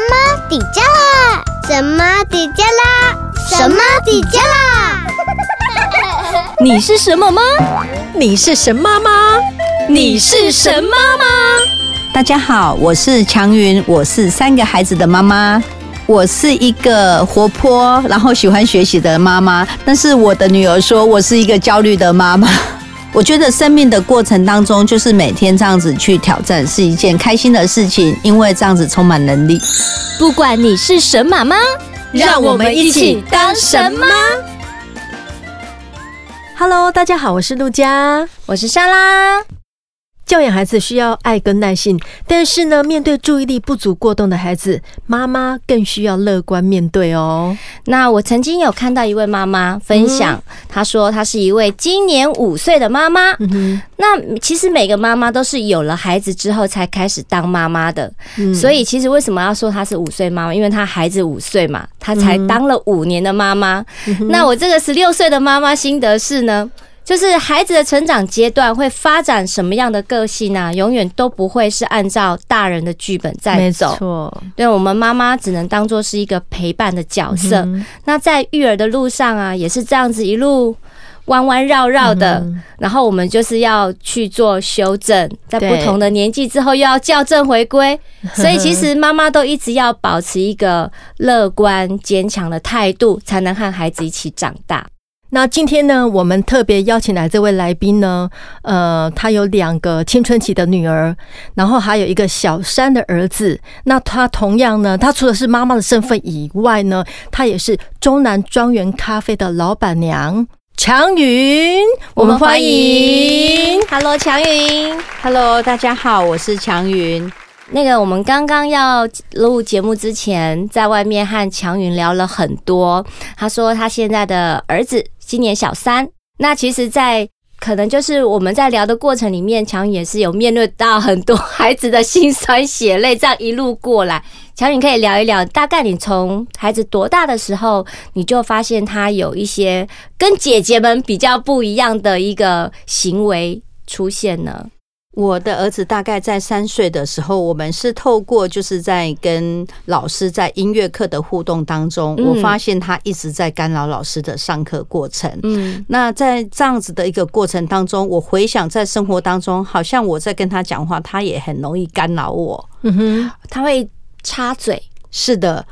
么底加啦？什么底加啦？什么底加啦？你是什么妈？你是神妈吗？你是神妈吗？大家好，我是强云，我是三个孩子的妈妈。我是一个活泼，然后喜欢学习的妈妈，但是我的女儿说我是一个焦虑的妈妈。我觉得生命的过程当中，就是每天这样子去挑战，是一件开心的事情，因为这样子充满能力。不管你是神马妈，让我们一起当神妈。Hello，大家好，我是陆佳，我是莎拉。教养孩子需要爱跟耐性，但是呢，面对注意力不足过动的孩子，妈妈更需要乐观面对哦。那我曾经有看到一位妈妈分享，她说她是一位今年五岁的妈妈。那其实每个妈妈都是有了孩子之后才开始当妈妈的，所以其实为什么要说她是五岁妈妈？因为她孩子五岁嘛，她才当了五年的妈妈。那我这个十六岁的妈妈心得是呢？就是孩子的成长阶段会发展什么样的个性呢？永远都不会是按照大人的剧本在走。没错，对，我们妈妈只能当做是一个陪伴的角色。那在育儿的路上啊，也是这样子一路弯弯绕绕的。然后我们就是要去做修正，在不同的年纪之后又要校正回归。所以其实妈妈都一直要保持一个乐观坚强的态度，才能和孩子一起长大。那今天呢，我们特别邀请来这位来宾呢，呃，他有两个青春期的女儿，然后还有一个小三的儿子。那他同样呢，他除了是妈妈的身份以外呢，他也是中南庄园咖啡的老板娘强云。我们欢迎，Hello，强云，Hello，大家好，我是强云。那个，我们刚刚要录节目之前，在外面和强云聊了很多。他说他现在的儿子今年小三。那其实，在可能就是我们在聊的过程里面，强也是有面对到很多孩子的心酸血泪，这样一路过来。强你可以聊一聊，大概你从孩子多大的时候，你就发现他有一些跟姐姐们比较不一样的一个行为出现呢？我的儿子大概在三岁的时候，我们是透过就是在跟老师在音乐课的互动当中，我发现他一直在干扰老师的上课过程。嗯，那在这样子的一个过程当中，我回想在生活当中，好像我在跟他讲话，他也很容易干扰我。嗯哼，他会插嘴。是的，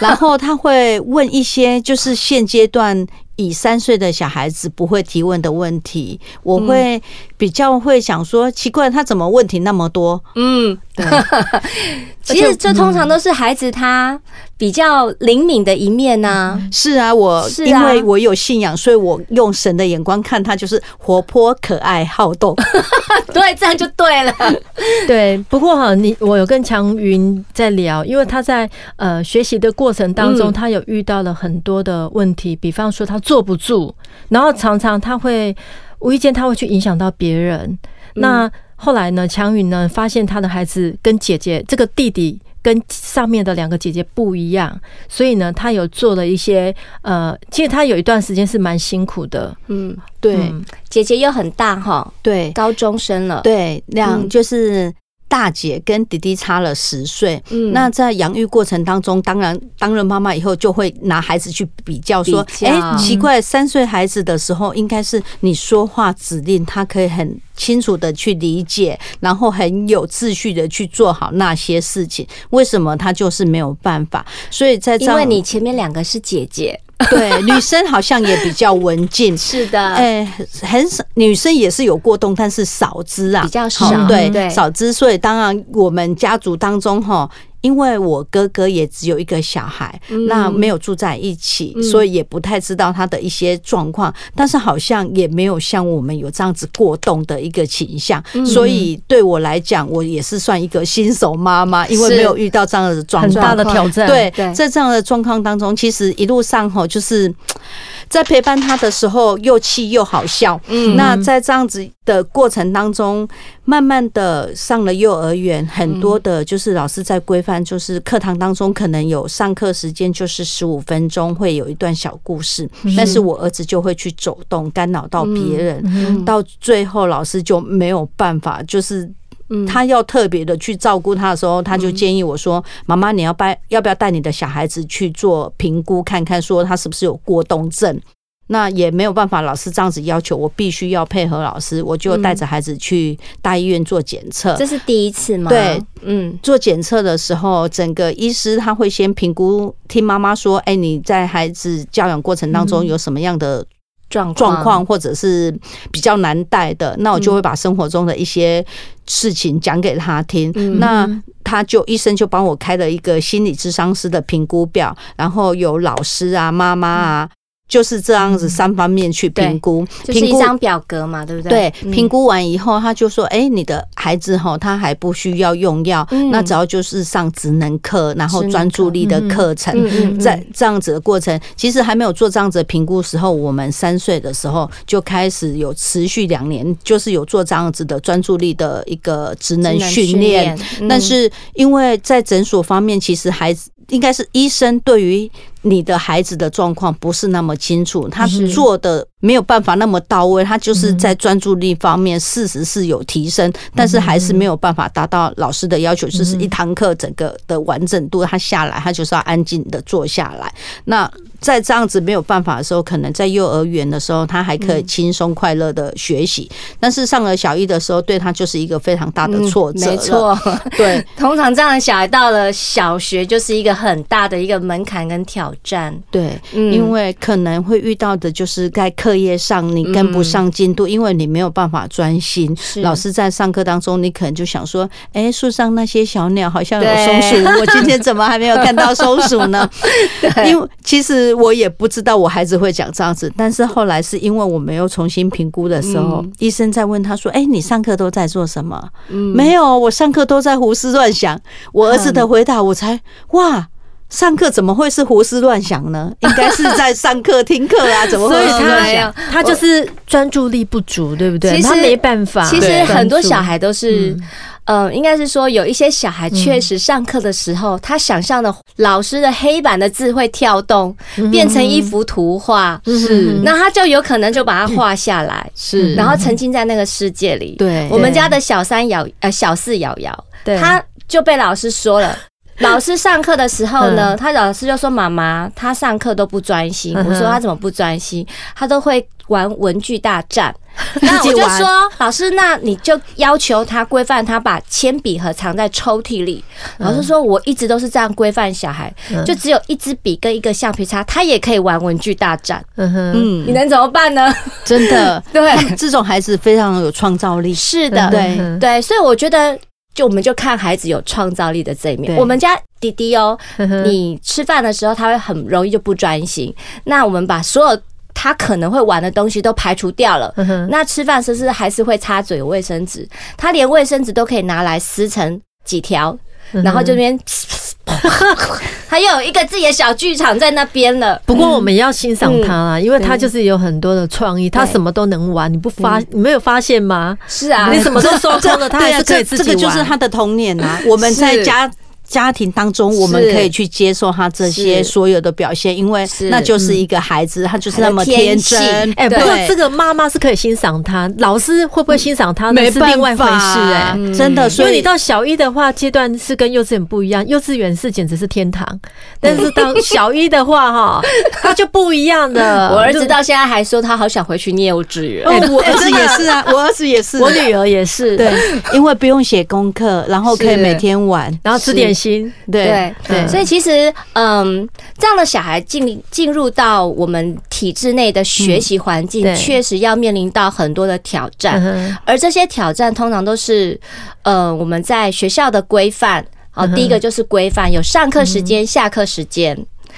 然后他会问一些就是现阶段。以三岁的小孩子不会提问的问题，我会比较会想说，奇怪，他怎么问题那么多？嗯，对。其实这通常都是孩子他比较灵敏的一面呢。是啊，我因为我有信仰，所以我用神的眼光看他，就是活泼、可爱、好动。对，这样就对了。对，不过哈，你我有跟强云在聊，因为他在呃学习的过程当中，他有遇到了很多的问题，比方说他坐不住，然后常常他会无意间他会去影响到别人。那后来呢，强云呢发现他的孩子跟姐姐这个弟弟跟上面的两个姐姐不一样，所以呢，他有做了一些呃，其实他有一段时间是蛮辛苦的。嗯，对，嗯、姐姐又很大哈，对，高中生了，对，两就是。大姐跟弟弟差了十岁，嗯，那在养育过程当中，当然当了妈妈以后，就会拿孩子去比较，说，哎，奇怪，三岁孩子的时候，应该是你说话指令，他可以很清楚的去理解，然后很有秩序的去做好那些事情，为什么他就是没有办法？所以在这因为你前面两个是姐姐。对，女生好像也比较文静，是的，哎，很少女生也是有过动，但是少之啊，比较少，对对，少之。所以当然，我们家族当中哈。因为我哥哥也只有一个小孩，那没有住在一起，所以也不太知道他的一些状况。但是好像也没有像我们有这样子过动的一个倾向，所以对我来讲，我也是算一个新手妈妈，因为没有遇到这样的状况，很大的挑战。对，在这样的状况当中，其实一路上哈，就是。在陪伴他的时候，又气又好笑。嗯，那在这样子的过程当中，慢慢的上了幼儿园，很多的就是老师在规范，就是课堂当中可能有上课时间就是十五分钟，会有一段小故事，但是我儿子就会去走动，干扰到别人，到最后老师就没有办法，就是。他要特别的去照顾他的时候，他就建议我说：“妈妈，你要带要不要带你的小孩子去做评估，看看说他是不是有过动症？”那也没有办法，老师这样子要求，我必须要配合老师，我就带着孩子去大医院做检测。这是第一次吗？对，嗯，做检测的时候，整个医师他会先评估，听妈妈说，哎，你在孩子教养过程当中有什么样的状状况，或者是比较难带的，那我就会把生活中的一些事情讲给他听。那他就医生就帮我开了一个心理智商师的评估表，然后有老师啊、妈妈啊。就是这样子，三方面去评估，就是一张表格嘛，对不对？对，评估完以后，他就说：“哎，你的孩子哈，他还不需要用药，那只要就是上职能课，然后专注力的课程，在这样子的过程，其实还没有做这样子的评估时候，我们三岁的时候就开始有持续两年，就是有做这样子的专注力的一个职能训练。但是因为在诊所方面，其实孩子。应该是医生对于你的孩子的状况不是那么清楚，他做的没有办法那么到位，他就是在专注力方面事实是有提升，但是还是没有办法达到老师的要求，就是一堂课整个的完整度，他下来他就是要安静的坐下来。那在这样子没有办法的时候，可能在幼儿园的时候，他还可以轻松快乐的学习，但是上了小一的时候，对他就是一个非常大的挫折。没错，对，通常这样的小孩到了小学就是一个很大的一个门槛跟挑战。对，因为可能会遇到的就是在课业上你跟不上进度，因为你没有办法专心。老师在上课当中，你可能就想说，哎，树上那些小鸟好像有松鼠，我今天怎么还没有看到松鼠呢？因为其实。我也不知道我孩子会讲这样子，但是后来是因为我没有重新评估的时候，医生在问他说：“哎，你上课都在做什么？”没有，我上课都在胡思乱想。我儿子的回答，我才哇，上课怎么会是胡思乱想呢？应该是在上课听课啊，怎么会是这样？他就是专注力不足，对不对？他没办法。其实很多小孩都是。呃，应该是说有一些小孩确实上课的时候，他想象的老师的黑板的字会跳动，变成一幅图画，是，那他就有可能就把它画下来，是，然后沉浸在那个世界里。对，我们家的小三瑶，呃，小四瑶瑶，对，他就被老师说了，老师上课的时候呢，他老师就说妈妈，他上课都不专心。我说他怎么不专心？他都会玩文具大战。那我就说，老师，那你就要求他规范他把铅笔盒藏在抽屉里。老师说，我一直都是这样规范小孩，就只有一支笔跟一个橡皮擦，他也可以玩文具大战。嗯哼，你能怎么办呢？真的，对，这种孩子非常有创造力。是的，对对，所以我觉得，就我们就看孩子有创造力的这一面。我们家弟弟哦，你吃饭的时候他会很容易就不专心。那我们把所有。他可能会玩的东西都排除掉了，那吃饭时是还是会擦嘴卫生纸，他连卫生纸都可以拿来撕成几条，然后这边 他又有一个自己的小剧场在那边了。不过我们也要欣赏他啊，因为他就是有很多的创意，他什么都能玩，你不发你没有发现吗？是啊，你什么都说空了，他还是可以自己玩。这个就是他的童年啊，我们在家。家庭当中，我们可以去接受他这些所有的表现，因为那就是一个孩子，他就是那么天真。哎，不过这个妈妈是可以欣赏他，老师会不会欣赏他，那是另外一回事。哎，真的，所以你到小一的话，阶段是跟幼稚园不一样，幼稚园是简直是天堂，但是到小一的话，哈，他就不一样的。我儿子到现在还说他好想回去念幼稚园。我儿子也是啊，我儿子也是，我女儿也是。对，因为不用写功课，然后可以每天玩，然后吃点。心。对对，对，所以其实嗯，这样的小孩进进入到我们体制内的学习环境，确实要面临到很多的挑战，而这些挑战通常都是呃我们在学校的规范。好，第一个就是规范，有上课时间、下课时间，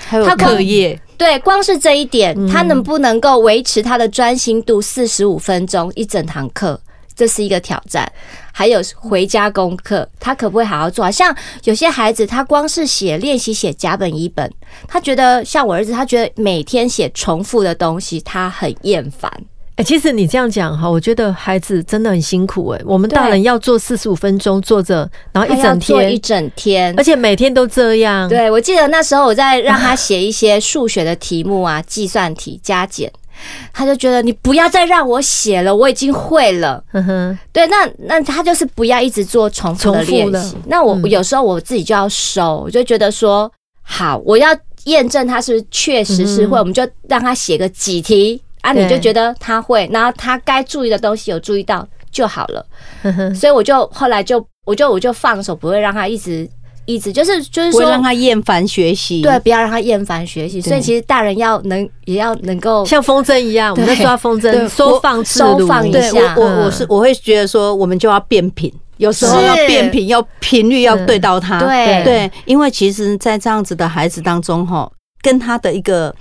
还有课业。对，光是这一点，他能不能够维持他的专心度四十五分钟一整堂课？这是一个挑战，还有回家功课，他可不可以好好做？像有些孩子，他光是写练习写甲本乙本，他觉得像我儿子，他觉得每天写重复的东西，他很厌烦。哎，其实你这样讲哈，我觉得孩子真的很辛苦哎。我们大人要做四十五分钟坐着，然后一整天，一整天，而且每天都这样。对，我记得那时候我在让他写一些数学的题目啊，计算题加减。他就觉得你不要再让我写了，我已经会了。嗯哼，对，那那他就是不要一直做重复的练习。那我有时候我自己就要收，我就觉得说好，我要验证他是不是确实是会，我们就让他写个几题啊，你就觉得他会，然后他该注意的东西有注意到就好了。所以我就后来就我就我就放手，不会让他一直。意思就是就是说，让他厌烦学习，对，不要让他厌烦学习。所以其实大人要能也要能够像风筝一样，我们在抓风筝，收放收放一下。我我是我会觉得说，我们就要变频，有时候要变频，要频率要对到他。对对，因为其实，在这样子的孩子当中，哈。跟他的一个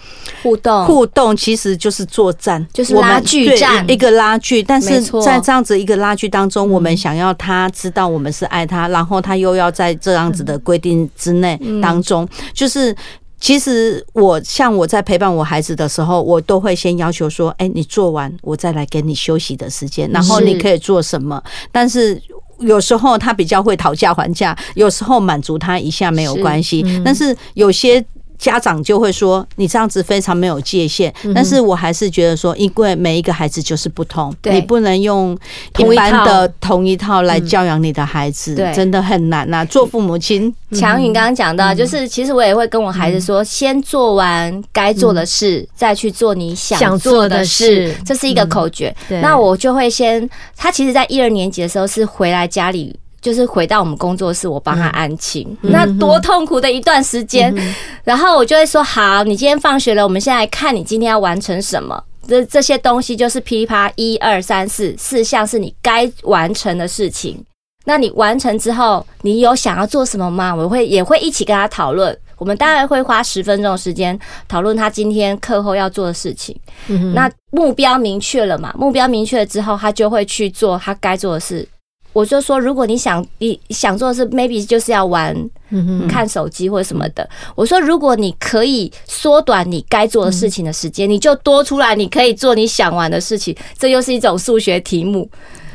互动。互动，其实就是作战，就是拉锯战，一个拉锯。但是在这样子一个拉锯当中，我们想要他知道我们是爱他，然后他又要在这样子的规定之内当中，就是其实我像我在陪伴我孩子的时候，我都会先要求说：哎，你做完，我再来给你休息的时间，然后你可以做什么？但是有时候他比较会讨价还价，有时候满足他一下没有关系，但是有些。家长就会说你这样子非常没有界限，但是我还是觉得说，因为每一个孩子就是不同，你不能用一般的同一套来教养你的孩子，真的很难呐。做父母亲，强允刚刚讲到，就是其实我也会跟我孩子说，先做完该做的事，再去做你想做的事，这是一个口诀。那我就会先，他其实在一二年级的时候是回来家里。就是回到我们工作室，我帮他安亲，那多痛苦的一段时间。然后我就会说：好，你今天放学了，我们现在看你今天要完成什么。这这些东西就是噼啪一二三四四项是你该完成的事情。那你完成之后，你有想要做什么吗？我会也会一起跟他讨论。我们大概会花十分钟的时间讨论他今天课后要做的事情。那目标明确了嘛？目标明确了之后，他就会去做他该做的事。我就说，如果你想你想做的是 maybe 就是要玩，看手机或者什么的。我说，如果你可以缩短你该做的事情的时间，你就多出来，你可以做你想玩的事情。这又是一种数学题目。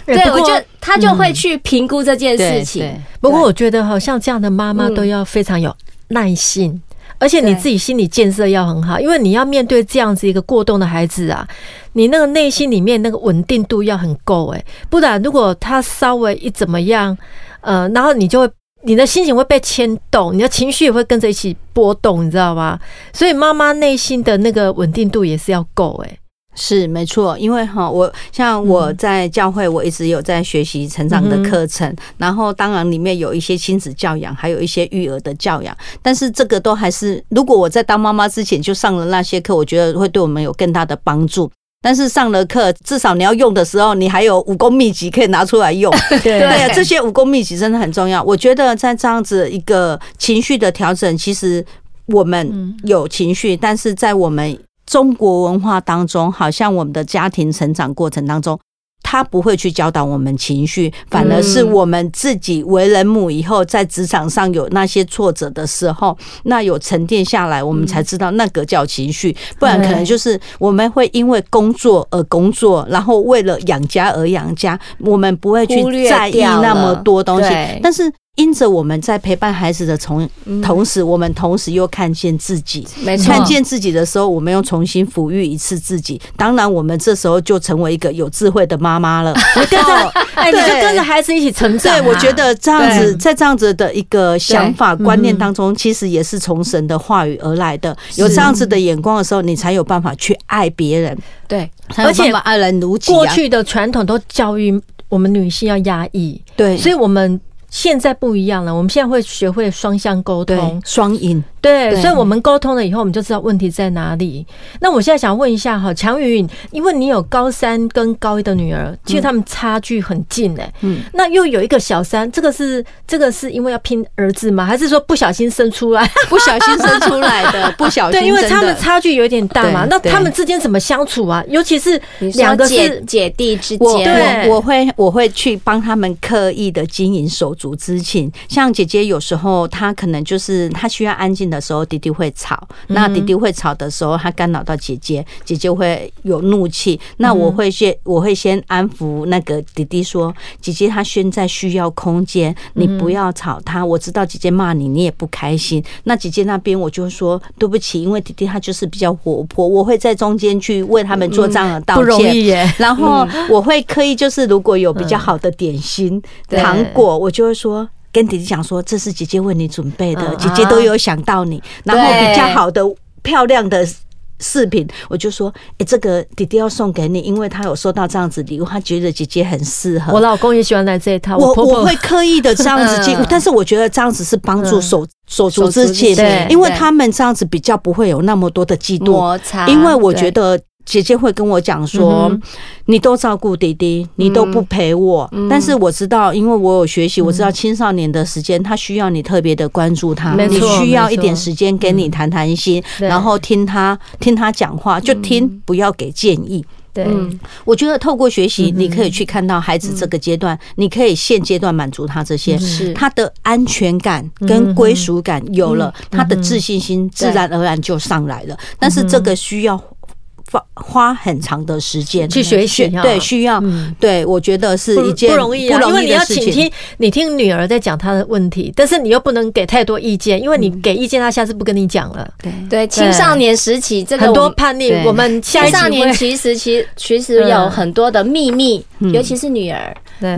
对，我觉得他就会去评估这件事情。不过我觉得好像这样的妈妈都要非常有耐心。而且你自己心理建设要很好，因为你要面对这样子一个过动的孩子啊，你那个内心里面那个稳定度要很够诶，不然如果他稍微一怎么样，呃，然后你就会你的心情会被牵动，你的情绪也会跟着一起波动，你知道吗？所以妈妈内心的那个稳定度也是要够诶。是没错，因为哈，我像我在教会，我一直有在学习成长的课程，嗯、然后当然里面有一些亲子教养，还有一些育儿的教养，但是这个都还是，如果我在当妈妈之前就上了那些课，我觉得会对我们有更大的帮助。但是上了课，至少你要用的时候，你还有武功秘籍可以拿出来用。对啊，这些武功秘籍真的很重要。我觉得在这样子一个情绪的调整，其实我们有情绪，但是在我们。中国文化当中，好像我们的家庭成长过程当中，他不会去教导我们情绪，反而是我们自己为人母以后，在职场上有那些挫折的时候，那有沉淀下来，我们才知道那个叫情绪。不然可能就是我们会因为工作而工作，然后为了养家而养家，我们不会去在意那么多东西。但是。因着我们在陪伴孩子的同同时，我们同时又看见自己，没错，看见自己的时候，我们又重新抚育一次自己。当然，我们这时候就成为一个有智慧的妈妈了。我跟着，哎，你就跟着孩子一起成长。对，我觉得这样子，在这样子的一个想法观念当中，其实也是从神的话语而来的。有这样子的眼光的时候，你才有办法去爱别人。对，而且爱人如己。过去的传统都教育我们女性要压抑，对，所以我们。现在不一样了，我们现在会学会双向沟通，双赢。对，对，所以我们沟通了以后，我们就知道问题在哪里。那我现在想问一下哈，强云，因为你有高三跟高一的女儿，其实他们差距很近哎。嗯。那又有一个小三，这个是这个是因为要拼儿子吗？还是说不小心生出来？不小心生出来的，不小心。对，因为他们差距有点大嘛。那他们之间怎么相处啊？尤其是两个姐姐弟之间，我我会我会去帮他们刻意的经营手足之情。像姐姐有时候她可能就是她需要安静的。的时候，弟弟会吵。那弟弟会吵的时候，他干扰到姐姐，姐姐会有怒气。那我会先，我会先安抚那个弟弟说：“姐姐，她现在需要空间，你不要吵她。我知道姐姐骂你，你也不开心。那姐姐那边我就说对不起，因为弟弟他就是比较活泼，我会在中间去为他们做这样的道歉。不容易耶。然后我会刻意就是如果有比较好的点心、糖果，我就会说。”跟弟弟讲说，这是姐姐为你准备的，姐姐都有想到你。然后比较好的、漂亮的饰品，我就说，哎，这个弟弟要送给你，因为他有收到这样子礼物，他觉得姐姐很适合。我老公也喜欢来这一套，我我会刻意的这样子进，但是我觉得这样子是帮助手手足之情，因为他们这样子比较不会有那么多的嫉妒摩擦，因为我觉得。姐姐会跟我讲说：“你都照顾弟弟，你都不陪我。但是我知道，因为我有学习，我知道青少年的时间，他需要你特别的关注他，你需要一点时间跟你谈谈心，然后听他听他讲话，就听，不要给建议。对，我觉得透过学习，你可以去看到孩子这个阶段，你可以现阶段满足他这些，他的安全感跟归属感有了，他的自信心自然而然就上来了。但是这个需要。”花很长的时间去学习，对，需要，对，我觉得是一件不容易，不容易，因为你要请听，你听女儿在讲她的问题，但是你又不能给太多意见，因为你给意见，她下次不跟你讲了。对。对，青少年时期这个很多叛逆，我们青少年其实其其实 有很多的秘密，尤其是女儿。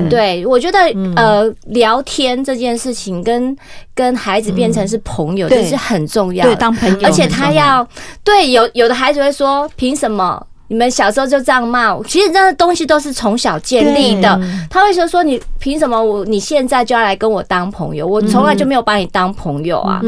对，我觉得呃，聊天这件事情跟跟孩子变成是朋友，这是很重要。对，当朋友，而且他要对有有的孩子会说，凭什么你们小时候就这样骂我？其实这东西都是从小建立的。他会说说你凭什么我你现在就要来跟我当朋友？我从来就没有把你当朋友啊！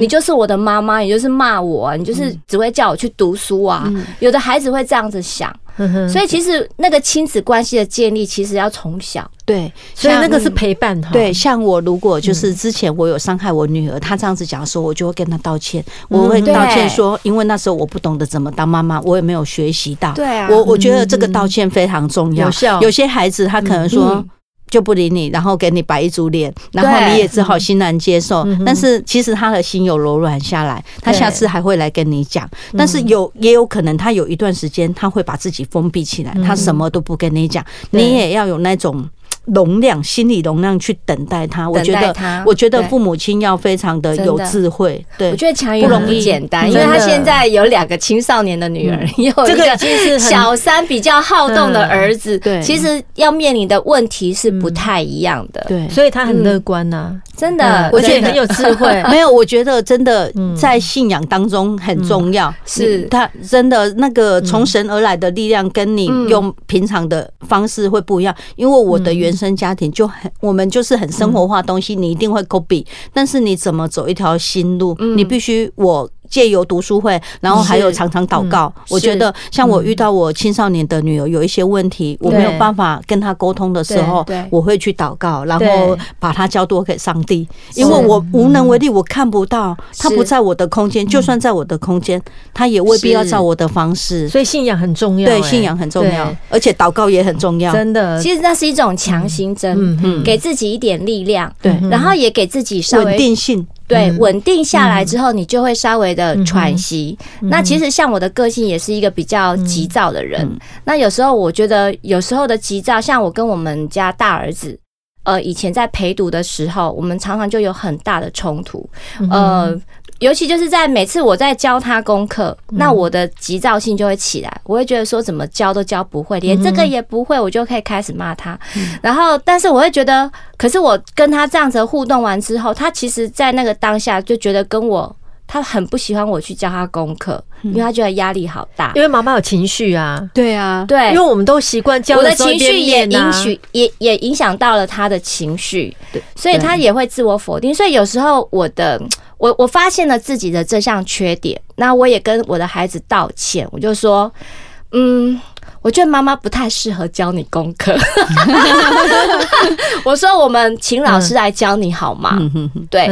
你就是我的妈妈，你就是骂我，你就是只会叫我去读书啊！有的孩子会这样子想。所以其实那个亲子关系的建立，其实要从小对，所以那个是陪伴。对，像我如果就是之前我有伤害我女儿，她这样子讲的时候，我就会跟她道歉，我会道歉说，因为那时候我不懂得怎么当妈妈，我也没有学习到。对啊，我我觉得这个道歉非常重要。有些孩子他可能说。就不理你，然后给你摆一组脸，然后你也只好欣然接受。但是其实他的心有柔软下来，他下次还会来跟你讲。但是有也有可能他有一段时间他会把自己封闭起来，他什么都不跟你讲。你也要有那种。容量，心理容量去等待他。我觉得，我觉得父母亲要非常的有智慧。对，我觉得强瑜不容易简单，因为他现在有两个青少年的女儿，有一个小三比较好动的儿子。对，其实要面临的问题是不太一样的。对，所以他很乐观呐，真的，我觉得很有智慧。没有，我觉得真的 在信仰当中很重要。是他真的那个从神而来的力量，跟你用平常的方式会不一样。因为我的原。原生家庭就很，我们就是很生活化东西，你一定会 copy，但是你怎么走一条新路，你必须我。借由读书会，然后还有常常祷告。我觉得像我遇到我青少年的女儿有一些问题，我没有办法跟她沟通的时候，我会去祷告，然后把她交托给上帝，因为我无能为力，我看不到，她不在我的空间，就算在我的空间，她也未必要照我的方式。所以信仰很重要，对，信仰很重要，而且祷告也很重要。真的，其实那是一种强心针，给自己一点力量，对，然后也给自己稍微稳定性。对，稳定下来之后，你就会稍微的喘息。那其实像我的个性也是一个比较急躁的人。那有时候我觉得，有时候的急躁，像我跟我们家大儿子，呃，以前在陪读的时候，我们常常就有很大的冲突，呃。尤其就是在每次我在教他功课，那我的急躁性就会起来，我会觉得说怎么教都教不会，连这个也不会，我就可以开始骂他。然后，但是我会觉得，可是我跟他这样子互动完之后，他其实，在那个当下就觉得跟我，他很不喜欢我去教他功课，因为他觉得压力好大。因为妈妈有情绪啊，对啊，对，因为我们都习惯教我的情绪也影响，也也影响到了他的情绪，所以他也会自我否定。所以有时候我的。我我发现了自己的这项缺点，那我也跟我的孩子道歉，我就说，嗯，我觉得妈妈不太适合教你功课。我说我们请老师来教你好吗？对，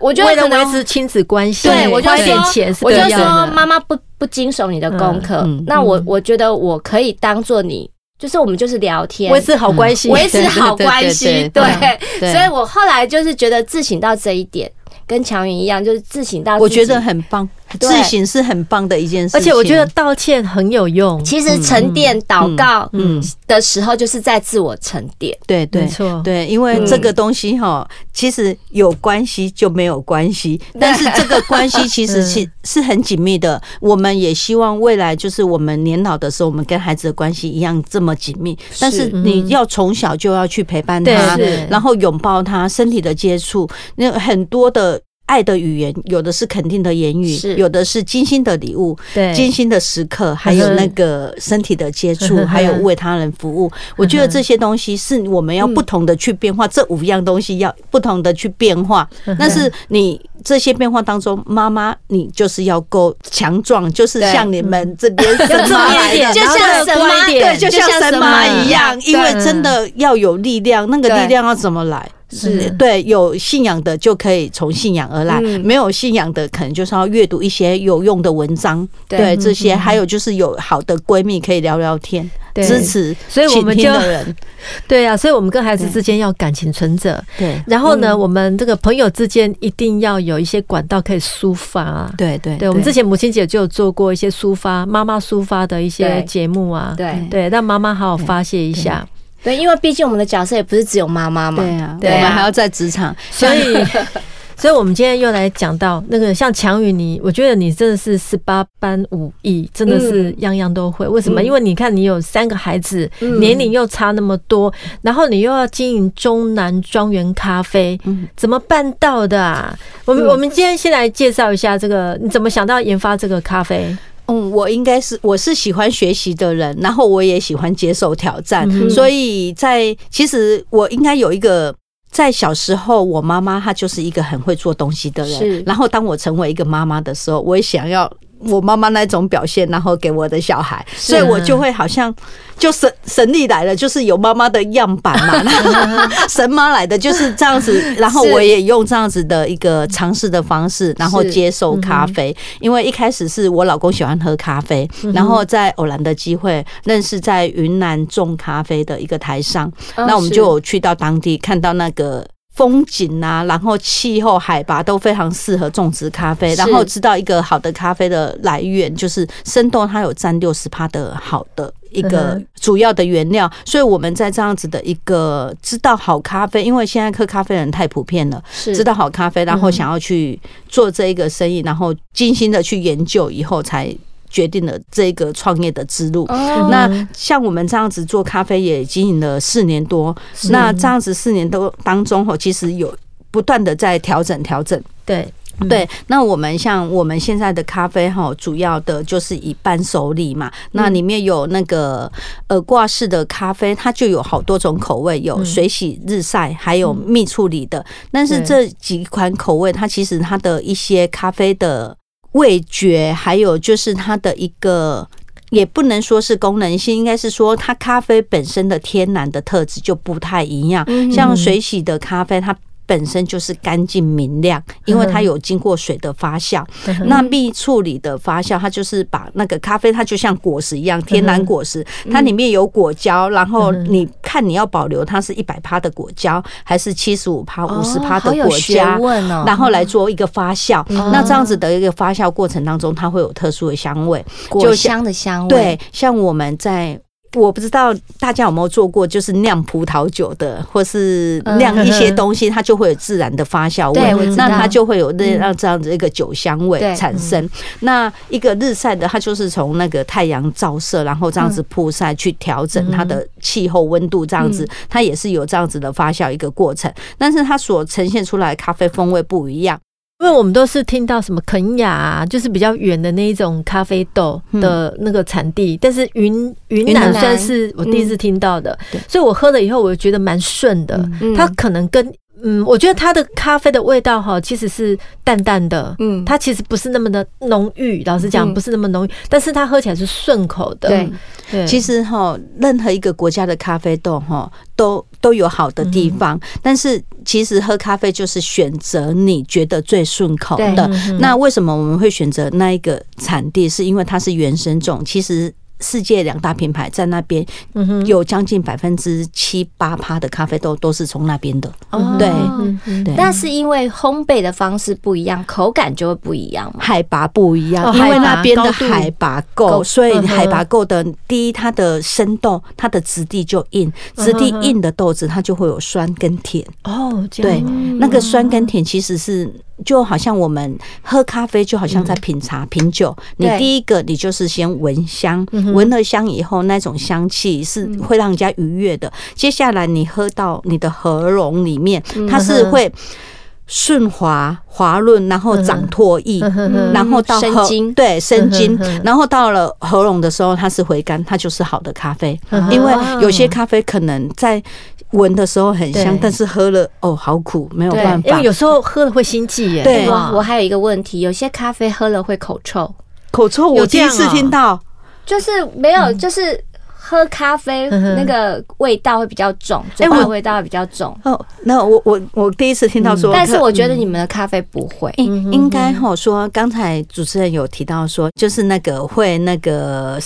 我觉得为了维持亲子关系，对，我就说，我就说妈妈不不经手你的功课，那我我觉得我可以当做你，就是我们就是聊天，维持好关系，维持好关系，对，所以我后来就是觉得自省到这一点。跟强云一样，就是自省到，我觉得很棒。自省是很棒的一件事，而且我觉得道歉很有用。其实沉淀祷告，嗯的时候，就是在自我沉淀。对对错，对，因为这个东西哈，其实有关系就没有关系，但是这个关系其实 是是很紧密的。我们也希望未来就是我们年老的时候，我们跟孩子的关系一样这么紧密。但是你要从小就要去陪伴他，然后拥抱他，身体的接触，那很多的。爱的语言，有的是肯定的言语，有的是精心的礼物，对，精心的时刻，还有那个身体的接触，还有为他人服务。我觉得这些东西是我们要不同的去变化，这五样东西要不同的去变化。但是你这些变化当中，妈妈你就是要够强壮，就是像你们这边神妈一 点，就像神妈，对，就像神妈一样，因为真的要有力量，那个力量要怎么来？是对，有信仰的就可以从信仰而来，没有信仰的可能就是要阅读一些有用的文章，对。这些，还有就是有好的闺蜜可以聊聊天，支持，所以我们就 对啊，所以我们跟孩子之间要感情存折，对，然后呢，我们这个朋友之间一定要有一些管道可以抒发。啊，对对对，我们之前母亲节就有做过一些抒发妈妈抒发的一些节目啊，对。对，让妈妈好好发泄一下。对，因为毕竟我们的角色也不是只有妈妈嘛，对啊，我们还要在职场，所以，所以我们今天又来讲到那个像强宇，你我觉得你真的是十八般武艺，真的是样样都会。为什么？因为你看你有三个孩子，年龄又差那么多，然后你又要经营中南庄园咖啡，怎么办到的啊？我们我们今天先来介绍一下这个，你怎么想到研发这个咖啡？嗯，我应该是我是喜欢学习的人，然后我也喜欢接受挑战，所以在其实我应该有一个在小时候，我妈妈她就是一个很会做东西的人，然后当我成为一个妈妈的时候，我也想要。我妈妈那种表现，然后给我的小孩，所以我就会好像就神神力来了，就是有妈妈的样板嘛，神妈来的就是这样子。然后我也用这样子的一个尝试的方式，然后接受咖啡。因为一开始是我老公喜欢喝咖啡，然后在偶然的机会认识在云南种咖啡的一个台商，那我们就有去到当地看到那个。风景啊，然后气候、海拔都非常适合种植咖啡。然后知道一个好的咖啡的来源，就是生豆，它有占六十趴的好的一个主要的原料。所以我们在这样子的一个知道好咖啡，因为现在喝咖啡的人太普遍了，知道好咖啡，然后想要去做这一个生意，然后精心的去研究以后才。决定了这个创业的之路。那像我们这样子做咖啡也经营了四年多，那这样子四年多当中哈，其实有不断的在调整调整。对对，那我们像我们现在的咖啡哈，主要的就是以伴手礼嘛。那里面有那个耳挂式的咖啡，它就有好多种口味，有水洗、日晒，还有蜜处理的。但是这几款口味，它其实它的一些咖啡的。味觉，还有就是它的一个，也不能说是功能性，应该是说它咖啡本身的天然的特质就不太一样。像水洗的咖啡，它。本身就是干净明亮，因为它有经过水的发酵。那蜜处理的发酵，它就是把那个咖啡，它就像果实一样，天然果实，它里面有果胶。然后你看你要保留它是一百趴的果胶，还是七十五趴、五十趴的果胶，然后来做一个发酵。那这样子的一个发酵过程当中，它会有特殊的香味，果香的香味。对，像我们在。我不知道大家有没有做过，就是酿葡萄酒的，或是酿一些东西，它就会有自然的发酵味，那它就会有那让这样子一个酒香味产生。那一个日晒的，它就是从那个太阳照射，然后这样子曝晒去调整它的气候温度，这样子它也是有这样子的发酵一个过程，但是它所呈现出来的咖啡风味不一样。因为我们都是听到什么肯雅啊，就是比较远的那一种咖啡豆的那个产地，但是云云南算是我第一次听到的，所以我喝了以后，我觉得蛮顺的。它可能跟嗯，我觉得它的咖啡的味道哈，其实是淡淡的，嗯，它其实不是那么的浓郁。老实讲，不是那么浓郁，但是它喝起来是顺口的。对，对，其实哈，任何一个国家的咖啡豆哈，都都有好的地方，但是。其实喝咖啡就是选择你觉得最顺口的。那为什么我们会选择那一个产地？是因为它是原生种。其实世界两大品牌在那边，有将近百分之七八趴的咖啡豆都是从那边的。哦，对，对。但是因为烘焙的方式不一样，口感就会不一样嘛。海拔不一样，因为那边的海拔够，所以海拔够的，第一它的生豆，它的质地就硬，质地硬的豆子它就会有酸跟甜。哦，对，那个酸跟甜其实是。就好像我们喝咖啡，就好像在品茶、品酒。你第一个，你就是先闻香，闻了香以后，那种香气是会让人家愉悦的。接下来你喝到你的喉咙里面，它是会顺滑滑润，然后长唾液，然后到生津，对，生津，然后到了喉咙的时候，它是回甘，它就是好的咖啡。因为有些咖啡可能在。闻的时候很香，但是喝了哦，好苦，没有办法。因为有时候喝了会心悸耶。对，我还有一个问题，有些咖啡喝了会口臭。口臭，我第一次听到，就是没有，就是喝咖啡那个味道会比较重，嘴巴味道会比较重。哦，那我我我第一次听到说，但是我觉得你们的咖啡不会，应应该哈说，刚才主持人有提到说，就是那个会那个。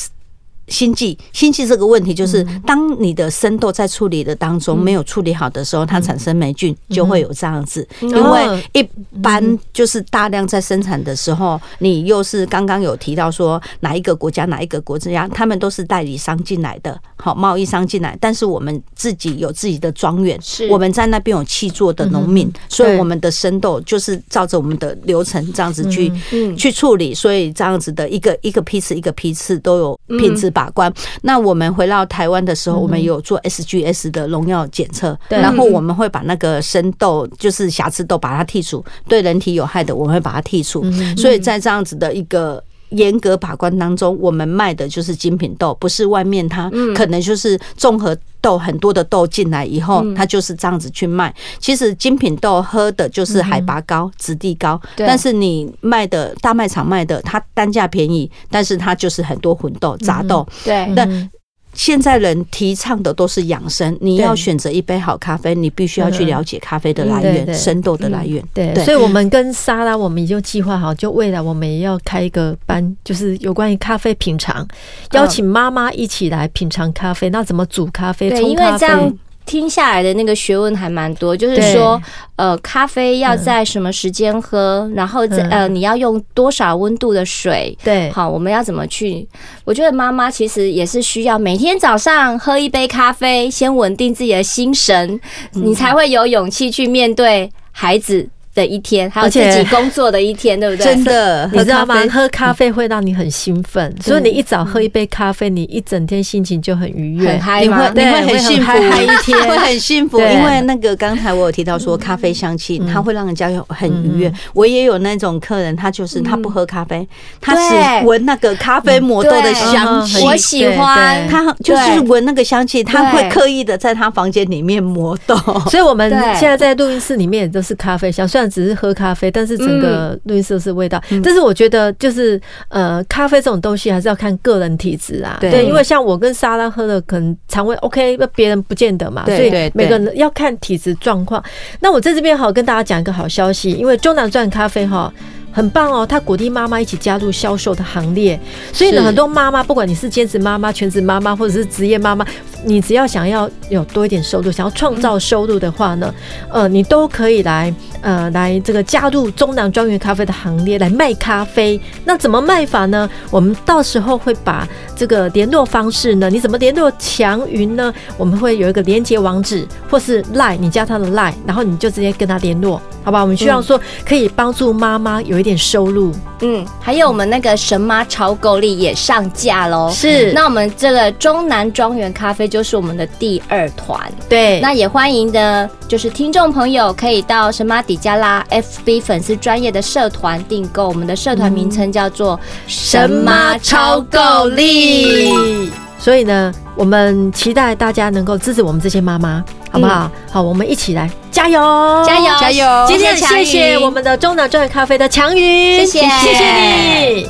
心悸，心悸这个问题就是，当你的生豆在处理的当中没有处理好的时候，它产生霉菌就会有这样子。因为一般就是大量在生产的时候，你又是刚刚有提到说哪一个国家哪一个国家，他们都是代理商进来的，好贸易商进来，但是我们自己有自己的庄园，是。我们在那边有气作的农民，所以我们的生豆就是照着我们的流程这样子去去处理，所以这样子的一个一个批次一个批次都有品质把关。那我们回到台湾的时候，我们有做 SGS 的农药检测，然后我们会把那个生豆，就是瑕疵豆，把它剔除，对人体有害的，我们会把它剔除。所以在这样子的一个严格把关当中，我们卖的就是精品豆，不是外面它可能就是综合豆很多的豆进来以后，它就是这样子去卖。其实精品豆喝的就是海拔高、质地高，但是你卖的大卖场卖的，它单价便宜，但是它就是很多混豆、杂豆。对，但。现在人提倡的都是养生，你要选择一杯好咖啡，你必须要去了解咖啡的来源、生豆的来源。对，所以我们跟莎拉，我们已经计划好，就未来我们也要开一个班，就是有关于咖啡品尝，邀请妈妈一起来品尝咖啡，那怎么煮咖啡？对，因为这样。听下来的那个学问还蛮多，就是说，呃，咖啡要在什么时间喝，然后在呃，你要用多少温度的水，对，好，我们要怎么去？我觉得妈妈其实也是需要每天早上喝一杯咖啡，先稳定自己的心神，你才会有勇气去面对孩子。的一天，还有自己工作的一天，对不对？真的，你知道吗？喝咖啡会让你很兴奋，所以你一早喝一杯咖啡，你一整天心情就很愉悦，很嗨吗？你会很幸福，嗨一天 会很幸福。因为那个刚才我有提到说，咖啡香气它会让人家有很愉悦。我也有那种客人，他就是他不喝咖啡，他是闻那个咖啡磨豆的香气。我喜欢他，就是闻那个香气，他会刻意的在他房间里面磨豆。所以我们现在在录音室里面也都是咖啡香，虽然。只是喝咖啡，但是整个绿色是味道。但是我觉得，就是呃，咖啡这种东西还是要看个人体质啊。对，因为像我跟莎拉喝的，可能肠胃 OK，那别人不见得嘛。所以每个人要看体质状况。那我在这边好跟大家讲一个好消息，因为中南钻咖啡哈。很棒哦，他鼓励妈妈一起加入销售的行列，所以呢，很多妈妈，不管你是兼职妈妈、全职妈妈，或者是职业妈妈，你只要想要有多一点收入，想要创造收入的话呢，呃，你都可以来，呃，来这个加入中南庄园咖啡的行列来卖咖啡。那怎么卖法呢？我们到时候会把这个联络方式呢，你怎么联络强云呢？我们会有一个连接网址，或是 Line，你加他的 Line，然后你就直接跟他联络，好吧？我们希望说可以帮助妈妈有一点收入，嗯，还有我们那个神妈超够力也上架喽。是，那我们这个中南庄园咖啡就是我们的第二团，对。那也欢迎的，就是听众朋友可以到神妈底加拉 FB 粉丝专业的社团订购，我们的社团名称叫做神妈超够力。所以呢，我们期待大家能够支持我们这些妈妈。好不好？好，我们一起来加油，加油，加油！今天谢谢我们的中南专业咖啡的强云，谢谢，谢谢你。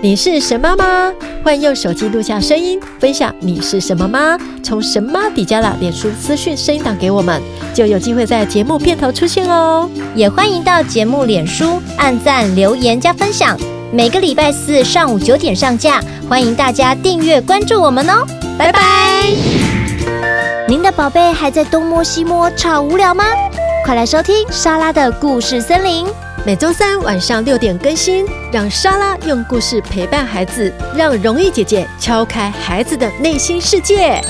你是神妈吗？欢迎用手机录下声音，分享你是什么吗？从神妈底加了脸书资讯声音档给我们，就有机会在节目片头出现哦。也欢迎到节目脸书按赞、留言加分享。每个礼拜四上午九点上架，欢迎大家订阅关注我们哦，拜拜。您的宝贝还在东摸西摸吵无聊吗？快来收听莎拉的故事森林，每周三晚上六点更新，让莎拉用故事陪伴孩子，让容易姐姐敲开孩子的内心世界。